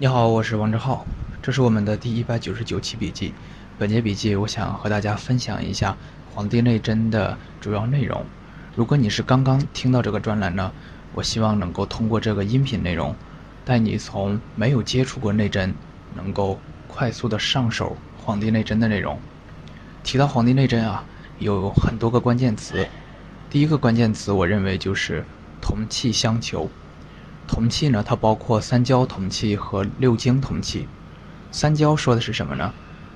你好，我是王志浩，这是我们的第一百九十九期笔记。本节笔记，我想和大家分享一下《黄帝内针》的主要内容。如果你是刚刚听到这个专栏呢，我希望能够通过这个音频内容，带你从没有接触过内针，能够快速的上手《黄帝内针》的内容。提到《黄帝内针》啊，有很多个关键词。第一个关键词，我认为就是同气相求。同气呢，它包括三焦同气和六经同气。三焦说的是什么呢？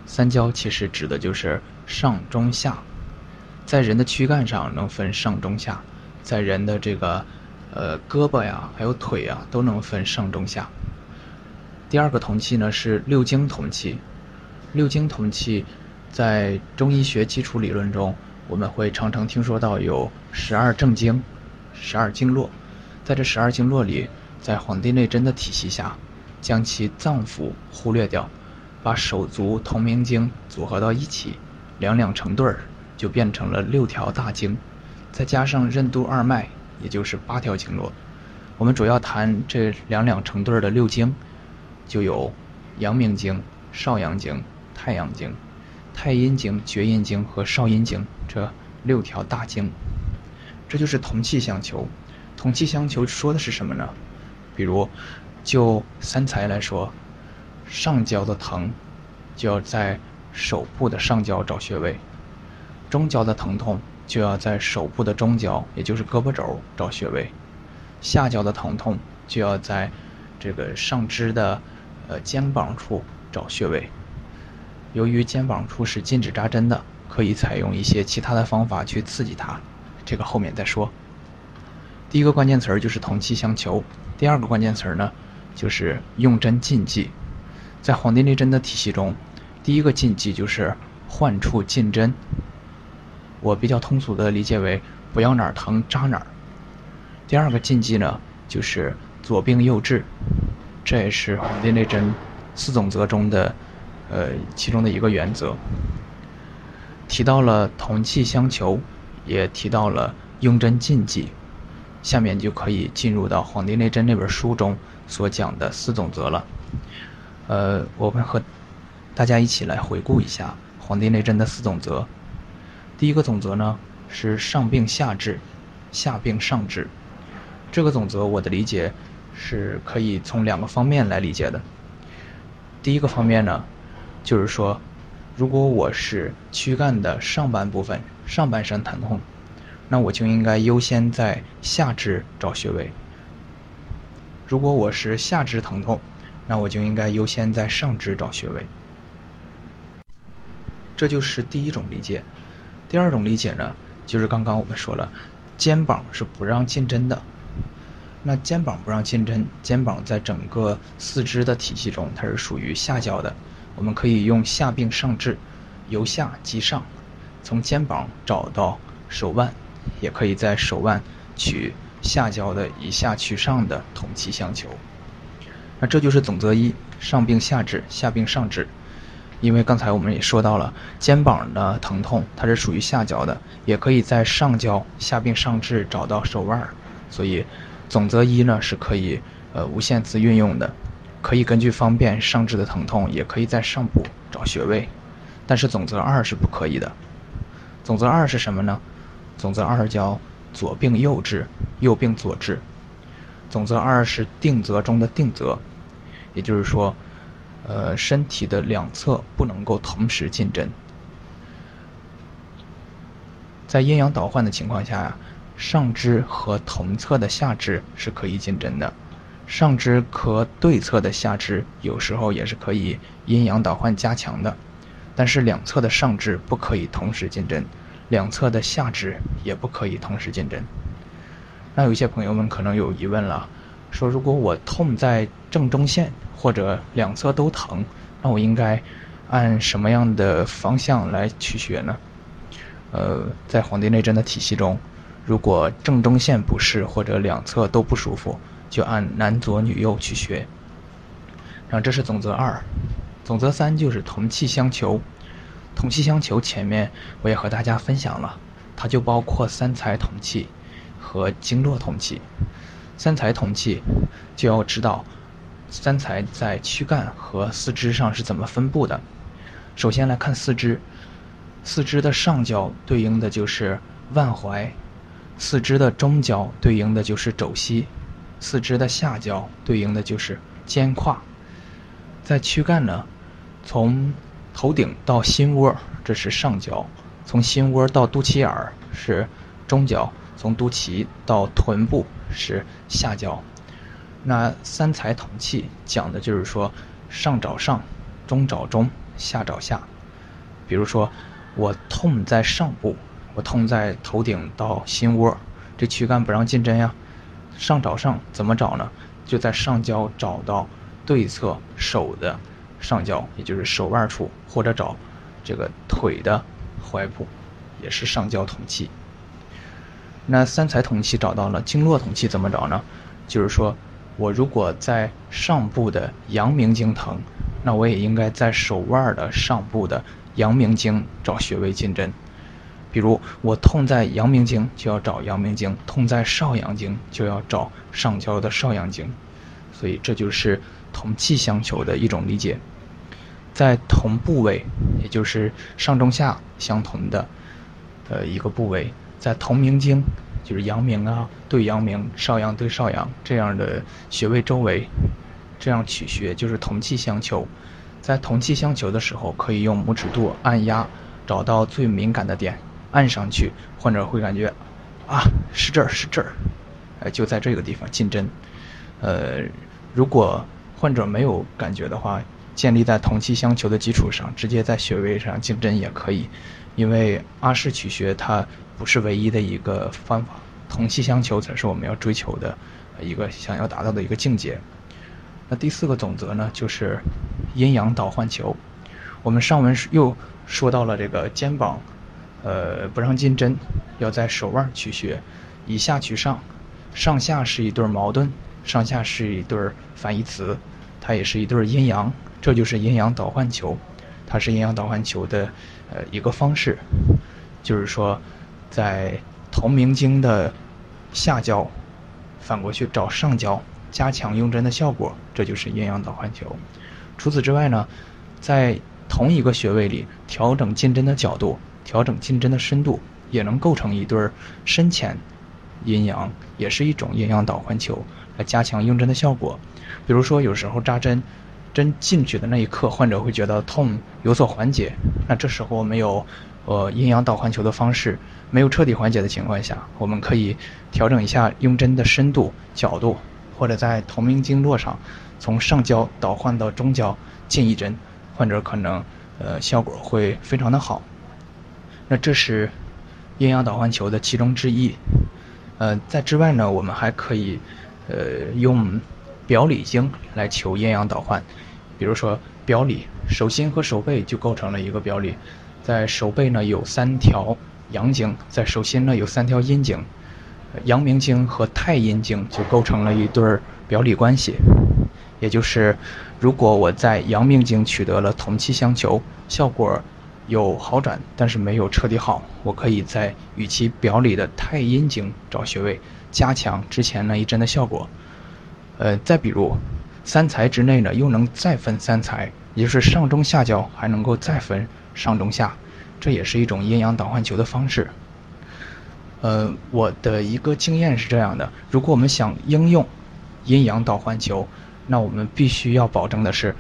三焦其实指的就是上中下，在人的躯干上能分上中下，在人的这个呃胳膊呀，还有腿呀，都能分上中下。第二个同气呢是六经同气。六经同气，在中医学基础理论中，我们会常常听说到有十二正经、十二经络，在这十二经络里。在《黄帝内针》的体系下，将其脏腑忽略掉，把手足同名经组合到一起，两两成对儿，就变成了六条大经，再加上任督二脉，也就是八条经络。我们主要谈这两两成对儿的六经，就有阳明经、少阳经、太阳经、太阴经、厥阴经和少阴经这六条大经。这就是同气相求。同气相求说的是什么呢？比如，就三才来说，上焦的疼，就要在手部的上焦找穴位；中焦的疼痛，就要在手部的中焦，也就是胳膊肘找穴位；下焦的疼痛，就要在这个上肢的呃肩膀处找穴位。由于肩膀处是禁止扎针的，可以采用一些其他的方法去刺激它，这个后面再说。第一个关键词儿就是同气相求。第二个关键词儿呢，就是用针禁忌。在《黄帝内针》的体系中，第一个禁忌就是患处禁针。我比较通俗的理解为不要哪儿疼扎哪儿。第二个禁忌呢，就是左病右治，这也是《黄帝内针》四总则中的呃其中的一个原则。提到了同气相求，也提到了用针禁忌。下面就可以进入到《黄帝内针》那本书中所讲的四总则了。呃，我们和大家一起来回顾一下《黄帝内针》的四总则。第一个总则呢是上病下治，下病上治。这个总则我的理解是可以从两个方面来理解的。第一个方面呢，就是说，如果我是躯干的上半部分，上半身疼痛。那我就应该优先在下肢找穴位。如果我是下肢疼痛，那我就应该优先在上肢找穴位。这就是第一种理解。第二种理解呢，就是刚刚我们说了，肩膀是不让进针的。那肩膀不让进针，肩膀在整个四肢的体系中，它是属于下焦的。我们可以用下病上治，由下及上，从肩膀找到手腕。也可以在手腕取下焦的以下取上的同气相求。那这就是总则一：上病下治，下病上治。因为刚才我们也说到了，肩膀的疼痛它是属于下焦的，也可以在上焦下病上治找到手腕。所以，总则一呢是可以呃无限次运用的，可以根据方便上肢的疼痛，也可以在上部找穴位。但是总则二是不可以的。总则二是什么呢？总则二叫左病右治，右病左治。总则二是定则中的定则，也就是说，呃，身体的两侧不能够同时进针。在阴阳倒换的情况下呀，上肢和同侧的下肢是可以进针的，上肢和对侧的下肢有时候也是可以阴阳倒换加强的，但是两侧的上肢不可以同时进针。两侧的下肢也不可以同时进针。那有一些朋友们可能有疑问了，说如果我痛在正中线或者两侧都疼，那我应该按什么样的方向来取穴呢？呃，在《黄帝内针》的体系中，如果正中线不适或者两侧都不舒服，就按男左女右取穴。然后这是总则二，总则三就是同气相求。同气相求，前面我也和大家分享了，它就包括三才同气和经络同气。三才同气，就要知道，三才在躯干和四肢上是怎么分布的。首先来看四肢，四肢的上焦对应的就是腕踝，四肢的中焦对应的就是肘膝，四肢的下焦对应的就是肩胯。在躯干呢，从头顶到心窝这是上焦，从心窝到肚脐眼儿是中焦，从肚脐到臀部是下焦。那三才同气讲的就是说，上找上，中找中。下找下，比如说我痛在上部，我痛在头顶到心窝，这躯干不让进针呀。上找上怎么找呢？就在上焦找到对侧手的上焦，也就是手腕处，或者找这个腿的踝部，也是上焦统气。那三才统气找到了，经络统气怎么找呢？就是说我如果在上部的阳明经疼。那我也应该在手腕的上部的阳明经找穴位进针，比如我痛在阳明经，就要找阳明经；痛在少阳经，就要找上焦的少阳经。所以这就是同气相求的一种理解。在同部位，也就是上中下相同的呃一个部位，在同名经，就是阳明啊对阳明，少阳对少阳这样的穴位周围。这样取穴就是同气相求，在同气相求的时候，可以用拇指肚按压，找到最敏感的点，按上去，患者会感觉，啊，是这儿，是这儿，哎，就在这个地方进针。呃，如果患者没有感觉的话，建立在同气相求的基础上，直接在穴位上进针也可以，因为阿是取穴它不是唯一的一个方法，同气相求才是我们要追求的一个想要达到的一个境界。那第四个总则呢，就是阴阳导换球。我们上文又说到了这个肩膀，呃，不让进针，要在手腕取穴，以下取上，上下是一对矛盾，上下是一对反义词，它也是一对阴阳，这就是阴阳导换球，它是阴阳导换球的呃一个方式，就是说，在同名经的下焦，反过去找上焦。加强用针的效果，这就是阴阳导换球。除此之外呢，在同一个穴位里调整进针的角度，调整进针的深度，也能构成一对深浅阴阳，也是一种阴阳导换球，来加强用针的效果。比如说，有时候扎针，针进去的那一刻，患者会觉得痛有所缓解，那这时候我们有呃阴阳导换球的方式，没有彻底缓解的情况下，我们可以调整一下用针的深度、角度。或者在同名经络上，从上焦导换到中焦进一针，患者可能呃效果会非常的好。那这是阴阳导换球的其中之一。呃，在之外呢，我们还可以呃用表里经来求阴阳导换。比如说表里，手心和手背就构成了一个表里。在手背呢有三条阳经，在手心呢有三条阴经。阳明经和太阴经就构成了一对表里关系，也就是，如果我在阳明经取得了同气相求，效果有好转，但是没有彻底好，我可以在与其表里的太阴经找穴位，加强之前那一针的效果。呃，再比如，三才之内呢，又能再分三才，也就是上中下焦还能够再分上中下，这也是一种阴阳导换球的方式。呃，我的一个经验是这样的：如果我们想应用阴阳导换球，那我们必须要保证的是，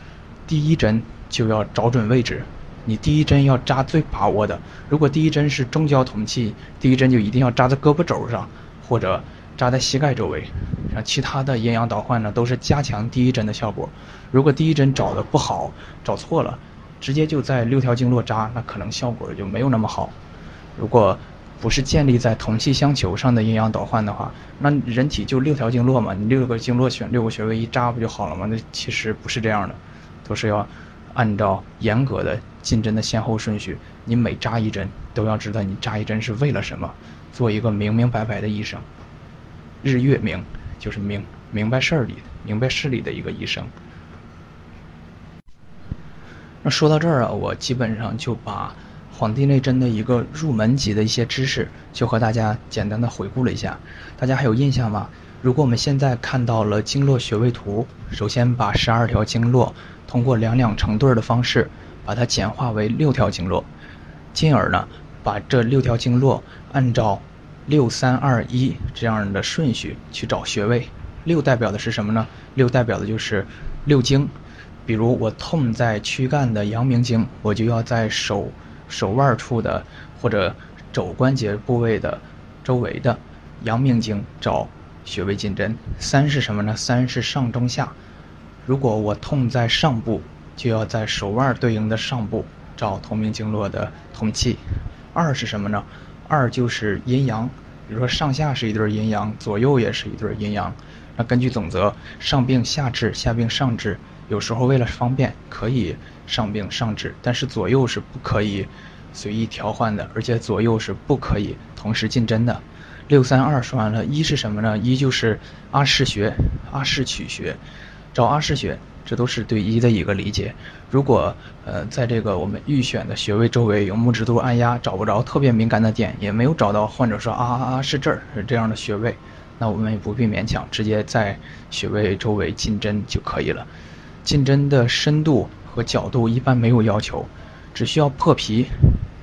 第一针就要找准位置，你第一针要扎最把握的。如果第一针是中焦同气，第一针就一定要扎在胳膊肘上，或者扎在膝盖周围。像其他的阴阳导换呢，都是加强第一针的效果。如果第一针找的不好，找错了，直接就在六条经络扎，那可能效果就没有那么好。如果不是建立在同气相求上的阴阳导换的话，那人体就六条经络嘛，你六个经络选六个穴位一扎不就好了吗？那其实不是这样的，都是要按照严格的进针的先后顺序。你每扎一针都要知道你扎一针是为了什么，做一个明明白白的医生。日月明就是明明白事儿理、明白事理的一个医生。那说到这儿啊，我基本上就把。《黄帝内针》的一个入门级的一些知识，就和大家简单的回顾了一下。大家还有印象吗？如果我们现在看到了经络穴位图，首先把十二条经络通过两两成对的方式把它简化为六条经络，进而呢把这六条经络按照六三二一这样的顺序去找穴位。六代表的是什么呢？六代表的就是六经。比如我痛在躯干的阳明经，我就要在手手腕处的或者肘关节部位的周围的阳明经找。穴位进针，三是什么呢？三是上中下。如果我痛在上部，就要在手腕对应的上部找同名经络的通气。二是什么呢？二就是阴阳，比如说上下是一对阴阳，左右也是一对阴阳。那根据总则，上病下治，下病上治。有时候为了方便，可以上病上治，但是左右是不可以随意调换的，而且左右是不可以同时进针的。六三二说完了，一是什么呢？一就是阿是穴，阿是取穴，找阿是穴，这都是对一的一个理解。如果呃在这个我们预选的穴位周围有木质度按压找不着特别敏感的点，也没有找到患者说啊啊啊是这儿是这样的穴位，那我们也不必勉强，直接在穴位周围进针就可以了。进针的深度和角度一般没有要求，只需要破皮，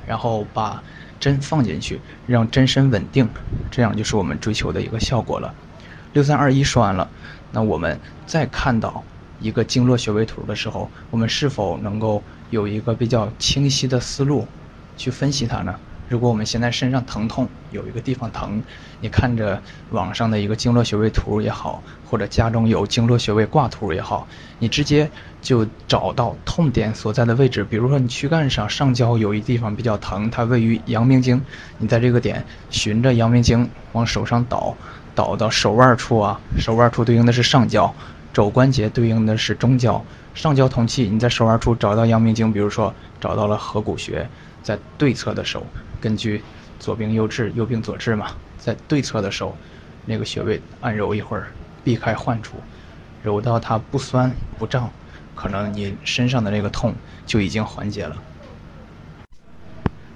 然后把。针放进去，让针身稳定，这样就是我们追求的一个效果了。六三二一说完了，那我们再看到一个经络穴位图的时候，我们是否能够有一个比较清晰的思路去分析它呢？如果我们现在身上疼痛，有一个地方疼，你看着网上的一个经络穴位图也好，或者家中有经络穴位挂图也好，你直接就找到痛点所在的位置。比如说你躯干上上焦有一地方比较疼，它位于阳明经，你在这个点循着阳明经往手上导，导到手腕处啊，手腕处对应的是上焦，肘关节对应的是中焦，上焦通气，你在手腕处找到阳明经，比如说找到了合谷穴，在对侧的手。根据左病右治，右病左治嘛，在对侧的手，那个穴位按揉一会儿，避开患处，揉到它不酸不胀，可能你身上的那个痛就已经缓解了。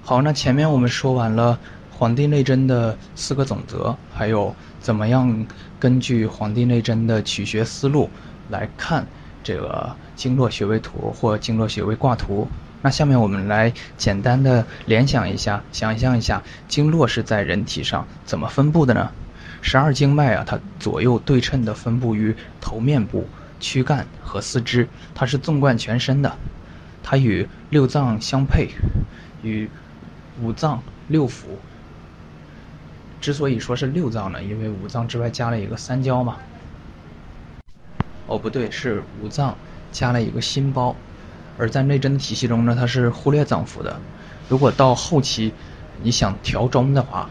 好，那前面我们说完了《黄帝内针》的四个总则，还有怎么样根据《黄帝内针》的取穴思路来看这个经络穴位图或经络穴位挂图。那下面我们来简单的联想一下，想象一下经络是在人体上怎么分布的呢？十二经脉啊，它左右对称的分布于头面部、躯干和四肢，它是纵贯全身的，它与六脏相配，与五脏六腑。之所以说是六脏呢，因为五脏之外加了一个三焦嘛。哦，不对，是五脏加了一个心包。而在内针的体系中呢，它是忽略脏腑的。如果到后期你想调中的话，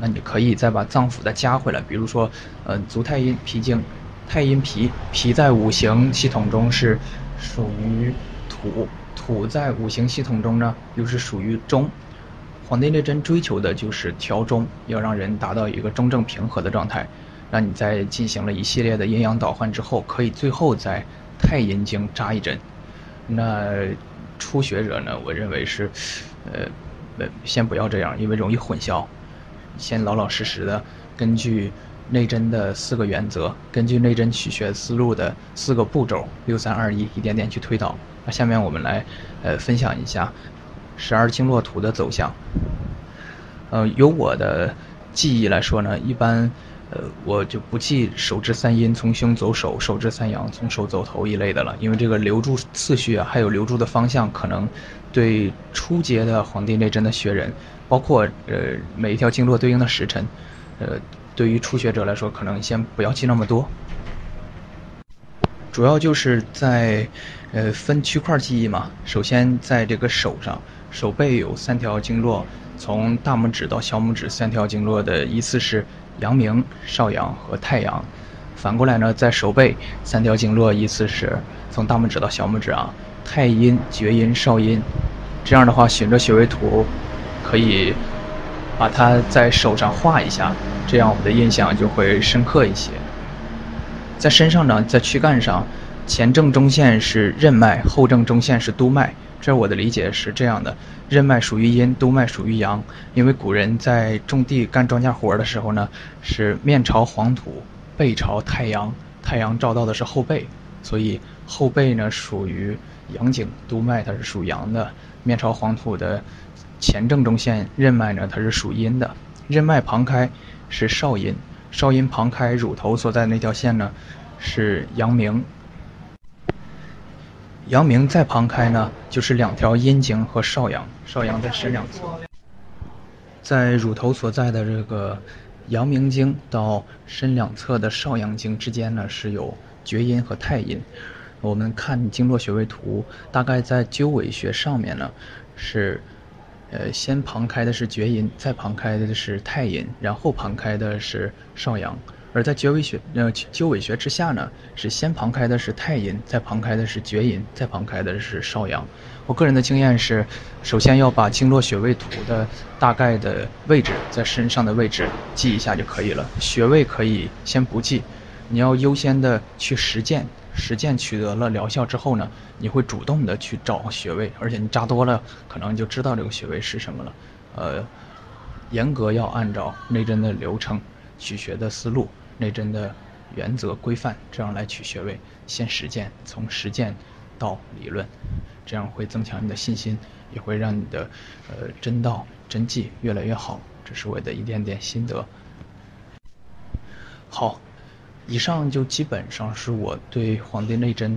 那你可以再把脏腑再加回来。比如说，呃，足太阴脾经，太阴脾，脾在五行系统中是属于土，土在五行系统中呢又是属于中。黄帝内针追求的就是调中，要让人达到一个中正平和的状态。那你在进行了一系列的阴阳倒换之后，可以最后在太阴经扎一针。那初学者呢？我认为是，呃，呃，先不要这样，因为容易混淆。先老老实实的根据内针的四个原则，根据内针取穴思路的四个步骤，六三二一，一点点去推导。那下面我们来，呃，分享一下十二经络图的走向。呃，由我的记忆来说呢，一般。呃，我就不记手至三阴从胸走手，手至三阳从手走头一类的了，因为这个留住次序啊，还有留住的方向，可能对初阶的《黄帝内针》的学人，包括呃每一条经络对应的时辰，呃，对于初学者来说，可能先不要记那么多。主要就是在呃分区块记忆嘛。首先在这个手上，手背有三条经络，从大拇指到小拇指三条经络的依次是。阳明、少阳和太阳，反过来呢，在手背三条经络依次是从大拇指到小拇指啊，太阴、厥阴、少阴。这样的话，循着穴位图，可以把它在手上画一下，这样我们的印象就会深刻一些。在身上呢，在躯干上，前正中线是任脉，后正中线是督脉。这我的理解是这样的：任脉属于阴，督脉属于阳。因为古人在种地干庄稼活的时候呢，是面朝黄土，背朝太阳，太阳照到的是后背，所以后背呢属于阳经，督脉它是属阳的。面朝黄土的前正中线任脉呢，它是属阴的。任脉旁开是少阴，少阴旁开乳头所在那条线呢是阳明。阳明再旁开呢，就是两条阴经和少阳，少阳在身两侧，在乳头所在的这个阳明经到身两侧的少阳经之间呢，是有厥阴和太阴。我们看经络穴位图，大概在鸠尾穴上面呢，是，呃，先旁开的是厥阴，再旁开的是太阴，然后旁开的是少阳。而在鸠尾穴，呃，鸠尾穴之下呢，是先旁开的是太阴，再旁开的是厥阴，再旁开的是少阳。我个人的经验是，首先要把经络穴位图的大概的位置在身上的位置记一下就可以了。穴位可以先不记，你要优先的去实践，实践取得了疗效之后呢，你会主动的去找穴位，而且你扎多了，可能就知道这个穴位是什么了。呃，严格要按照内针的流程取穴的思路。内针的原则规范，这样来取穴位，先实践，从实践到理论，这样会增强你的信心，也会让你的呃针道针技越来越好。这是我的一点点心得。好，以上就基本上是我对《黄帝内针》，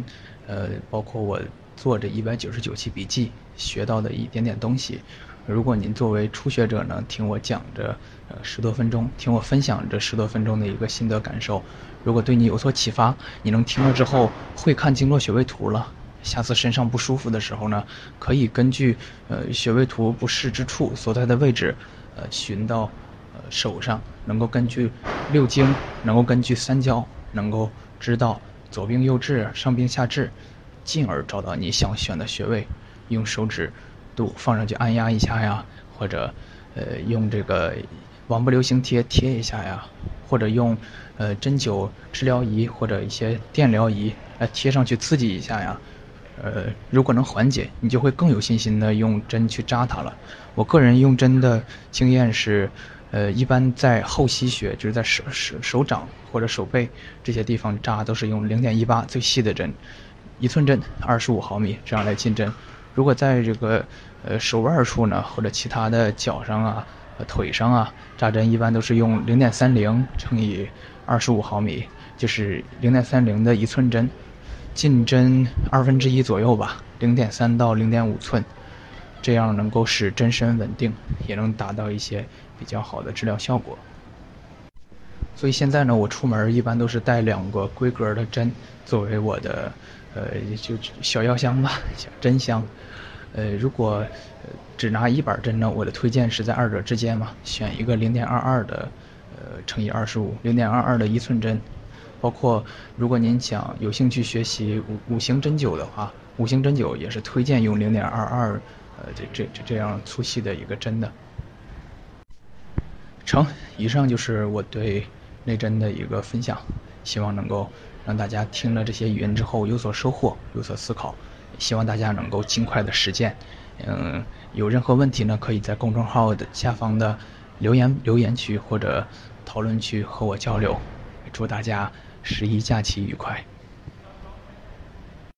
呃，包括我做这一百九十九期笔记学到的一点点东西。如果您作为初学者呢，听我讲着，呃，十多分钟，听我分享这十多分钟的一个心得感受，如果对你有所启发，你能听了之后会看经络穴位图了，下次身上不舒服的时候呢，可以根据呃穴位图不适之处所在的位置，呃，寻到呃手上，能够根据六经，能够根据三焦，能够知道左病右治，上病下治，进而找到你想选的穴位，用手指。度放上去按压一下呀，或者，呃，用这个网布流行贴贴一下呀，或者用呃针灸治疗仪或者一些电疗仪来贴上去刺激一下呀，呃，如果能缓解，你就会更有信心的用针去扎它了。我个人用针的经验是，呃，一般在后溪穴，就是在手手手掌或者手背这些地方扎，都是用零点一八最细的针，一寸针二十五毫米这样来进针。如果在这个呃手腕处呢，或者其他的脚上啊、腿上啊扎针，一般都是用零点三零乘以二十五毫米，就是零点三零的一寸针，进针二分之一左右吧，零点三到零点五寸，这样能够使针身稳定，也能达到一些比较好的治疗效果。所以现在呢，我出门一般都是带两个规格的针作为我的。呃，就小药箱吧，小针箱。呃，如果只拿一板针呢，我的推荐是在二者之间嘛，选一个零点二二的，呃，乘以二十五，零点二二的一寸针。包括如果您想有兴趣学习五五行针灸的话，五行针灸也是推荐用零点二二，呃，这这这这样粗细的一个针的。成，以上就是我对内真的一个分享，希望能够。让大家听了这些语音之后有所收获、有所思考，希望大家能够尽快的实践。嗯，有任何问题呢，可以在公众号的下方的留言留言区或者讨论区和我交流。祝大家十一假期愉快！